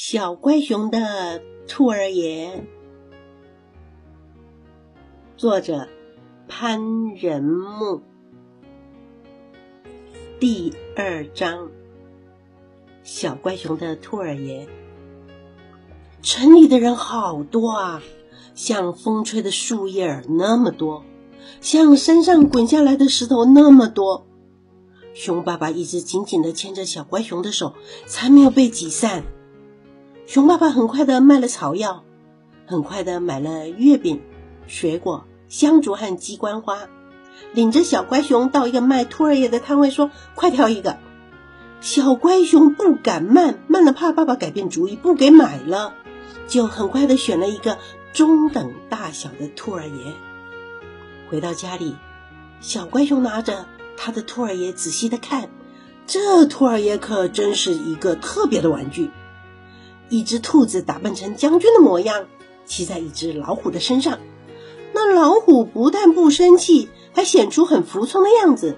小乖熊的兔儿爷，作者潘仁木。第二章：小乖熊的兔儿爷。城里的人好多啊，像风吹的树叶那么多，像山上滚下来的石头那么多。熊爸爸一直紧紧的牵着小乖熊的手，才没有被挤散。熊爸爸很快的卖了草药，很快的买了月饼、水果、香烛和鸡冠花，领着小乖熊到一个卖兔儿爷的摊位，说：“快挑一个。”小乖熊不敢慢，慢了怕爸爸改变主意不给买了，就很快的选了一个中等大小的兔儿爷。回到家里，小乖熊拿着他的兔儿爷仔细的看，这兔儿爷可真是一个特别的玩具。一只兔子打扮成将军的模样，骑在一只老虎的身上。那老虎不但不生气，还显出很服从的样子。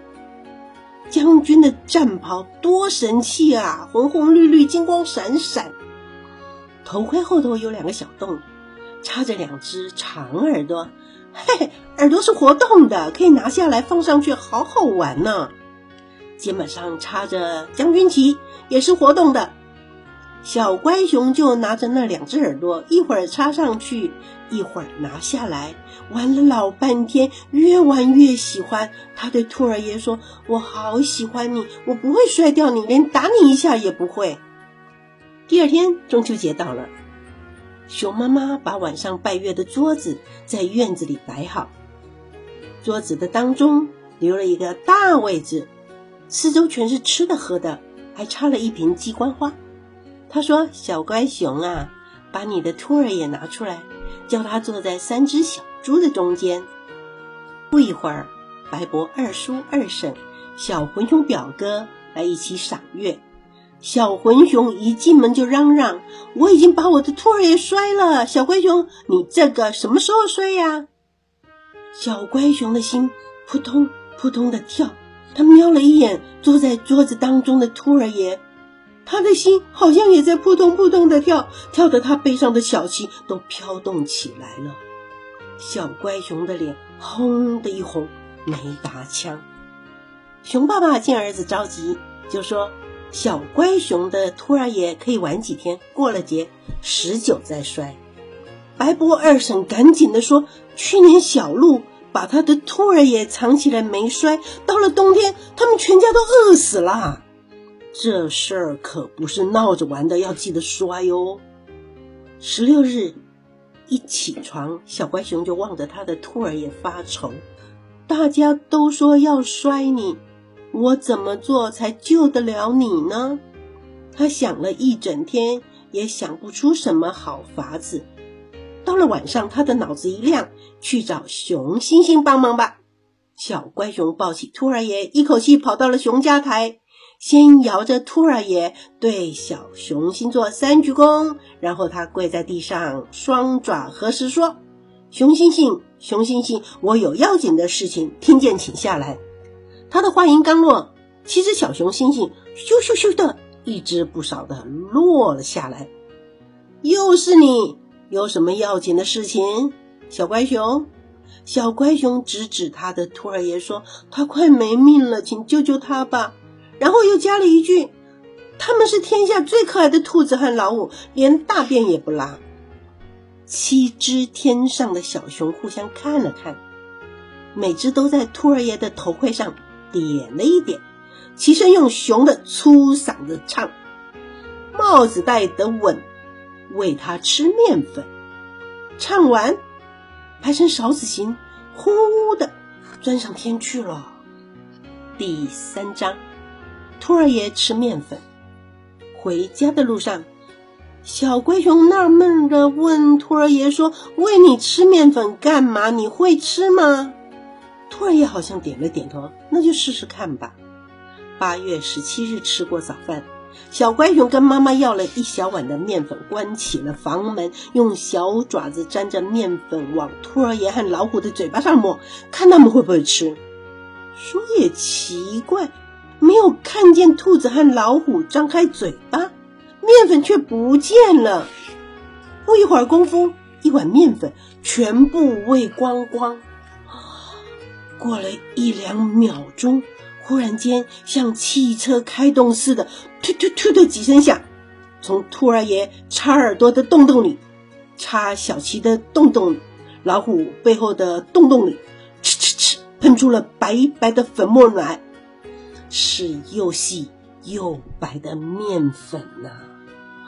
将军的战袍多神气啊，红红绿绿，金光闪闪。头盔后头有两个小洞，插着两只长耳朵。嘿嘿，耳朵是活动的，可以拿下来放上去，好好玩呢。肩膀上插着将军旗，也是活动的。小乖熊就拿着那两只耳朵，一会儿插上去，一会儿拿下来，玩了老半天，越玩越喜欢。他对兔儿爷说：“我好喜欢你，我不会摔掉你，连打你一下也不会。”第二天中秋节到了，熊妈妈把晚上拜月的桌子在院子里摆好，桌子的当中留了一个大位置，四周全是吃的喝的，还插了一瓶鸡冠花。他说：“小乖熊啊，把你的兔儿也拿出来，叫他坐在三只小猪的中间。”不一会儿，白伯二叔、二婶、小混熊表哥来一起赏月。小混熊一进门就嚷嚷：“我已经把我的兔儿也摔了！小乖熊，你这个什么时候摔呀？”小乖熊的心扑通扑通的跳，他瞄了一眼坐在桌子当中的兔儿爷。他的心好像也在扑通扑通的跳，跳得他背上的小旗都飘动起来了。小乖熊的脸红的一红，没打枪。熊爸爸见儿子着急，就说：“小乖熊的兔儿爷可以晚几天，过了节十九再摔。”白波二婶赶紧的说：“去年小鹿把他的兔儿爷藏起来没摔，到了冬天他们全家都饿死了。”这事儿可不是闹着玩的，要记得摔哟。十六日一起床，小乖熊就望着他的兔儿也发愁。大家都说要摔你，我怎么做才救得了你呢？他想了一整天，也想不出什么好法子。到了晚上，他的脑子一亮，去找熊星星帮忙吧。小乖熊抱起兔儿爷，一口气跑到了熊家台。先摇着兔儿爷对小熊星座三鞠躬，然后他跪在地上，双爪合十说：“熊星星，熊星星，我有要紧的事情，听见请下来。”他的话音刚落，七只小熊星星咻咻咻的一只不少的落了下来。又是你，有什么要紧的事情？小乖熊，小乖熊指指他的兔儿爷说：“他快没命了，请救救他吧。”然后又加了一句：“他们是天下最可爱的兔子和老虎，连大便也不拉。”七只天上的小熊互相看了看，每只都在兔儿爷的头盔上点了一点，齐声用熊的粗嗓子唱：“帽子戴得稳，喂它吃面粉。”唱完，排成勺子形，呼呼的钻上天去了。第三章。兔儿爷吃面粉。回家的路上，小龟熊纳闷的问兔儿爷说：“喂你吃面粉干嘛？你会吃吗？”兔儿爷好像点了点头，那就试试看吧。八月十七日吃过早饭，小乖熊跟妈妈要了一小碗的面粉，关起了房门，用小爪子沾着面粉往兔儿爷和老虎的嘴巴上抹，看他们会不会吃。说也奇怪。没有看见兔子和老虎张开嘴巴，面粉却不见了。不一会儿功夫，一碗面粉全部喂光光。过了一两秒钟，忽然间像汽车开动似的，突突突的几声响，从兔儿爷插耳朵的洞洞里，插小琪的洞洞里，老虎背后的洞洞里，哧哧哧，喷出了白白的粉末来，是又细又白的面粉呐！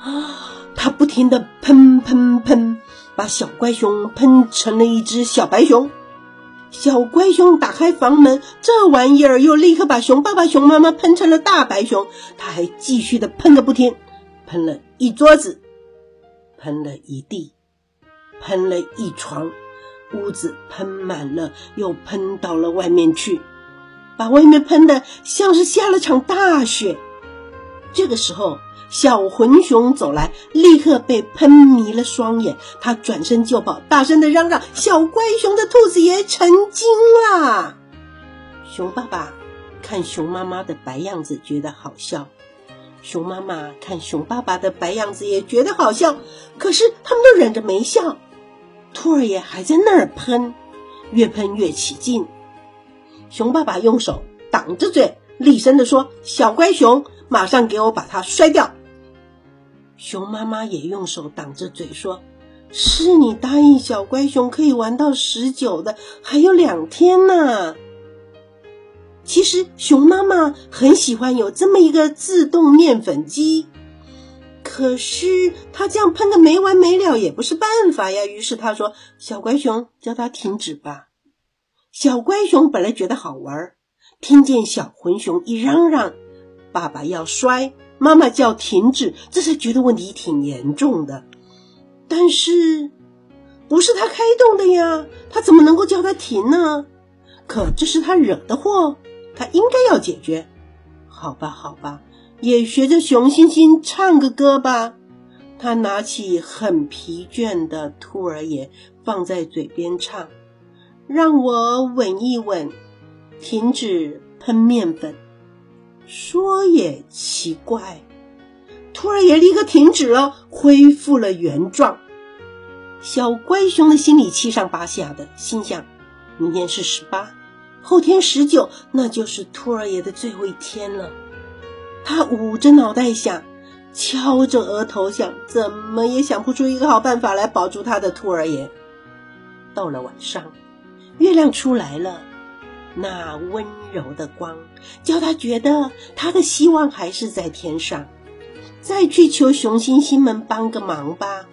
啊，它不停的喷喷喷，把小乖熊喷成了一只小白熊。小乖熊打开房门，这玩意儿又立刻把熊爸爸、熊妈妈喷成了大白熊。他还继续的喷个不停，喷了一桌子，喷了一地，喷了一床，屋子喷满了，又喷到了外面去，把外面喷的像是下了场大雪。这个时候。小混熊走来，立刻被喷迷了双眼。他转身就跑，大声的嚷嚷：“小乖熊的兔子爷成精啦！”熊爸爸看熊妈妈的白样子，觉得好笑；熊妈妈看熊爸爸的白样子，也觉得好笑。可是他们都忍着没笑。兔儿爷还在那儿喷，越喷越起劲。熊爸爸用手挡着嘴，厉声的说：“小乖熊，马上给我把它摔掉！”熊妈妈也用手挡着嘴说：“是你答应小乖熊可以玩到十九的，还有两天呢。”其实熊妈妈很喜欢有这么一个自动面粉机，可是它这样喷的没完没了也不是办法呀。于是他说：“小乖熊，叫它停止吧。”小乖熊本来觉得好玩，听见小混熊一嚷嚷：“爸爸要摔。”妈妈叫停止，这才觉得问题挺严重的。但是，不是他开动的呀，他怎么能够叫他停呢？可这是他惹的祸，他应该要解决。好吧，好吧，也学着熊星星唱个歌吧。他拿起很疲倦的兔儿爷放在嘴边唱：“让我稳一稳，停止喷面粉。”说也奇怪，兔儿爷立刻停止了，恢复了原状。小乖熊的心里七上八下的，心想：明天是十八，后天十九，那就是兔儿爷的最后一天了。他捂着脑袋想，敲着额头想，怎么也想不出一个好办法来保住他的兔儿爷。到了晚上，月亮出来了。那温柔的光，叫他觉得他的希望还是在天上。再去求熊星星们帮个忙吧。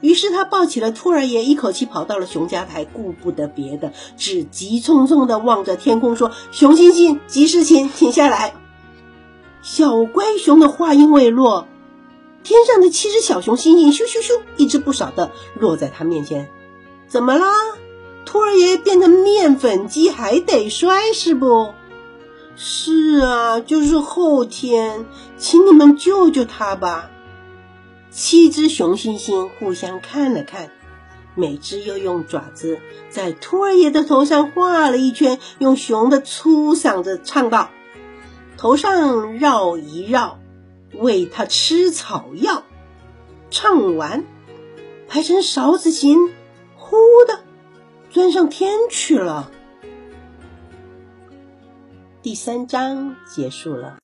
于是他抱起了兔儿爷，一口气跑到了熊家台，顾不得别的，只急匆匆地望着天空说：“熊星星，急事情，请下来！”小乖熊的话音未落，天上的七只小熊星星咻咻咻，一只不少的落在他面前。怎么啦？兔儿爷变成面粉机还得摔是不？是啊，就是后天，请你们救救他吧。七只熊猩猩互相看了看，每只又用爪子在兔儿爷的头上画了一圈，用熊的粗嗓子唱道：“头上绕一绕，喂他吃草药。”唱完，排成勺子形，呼的。钻上天去了。第三章结束了。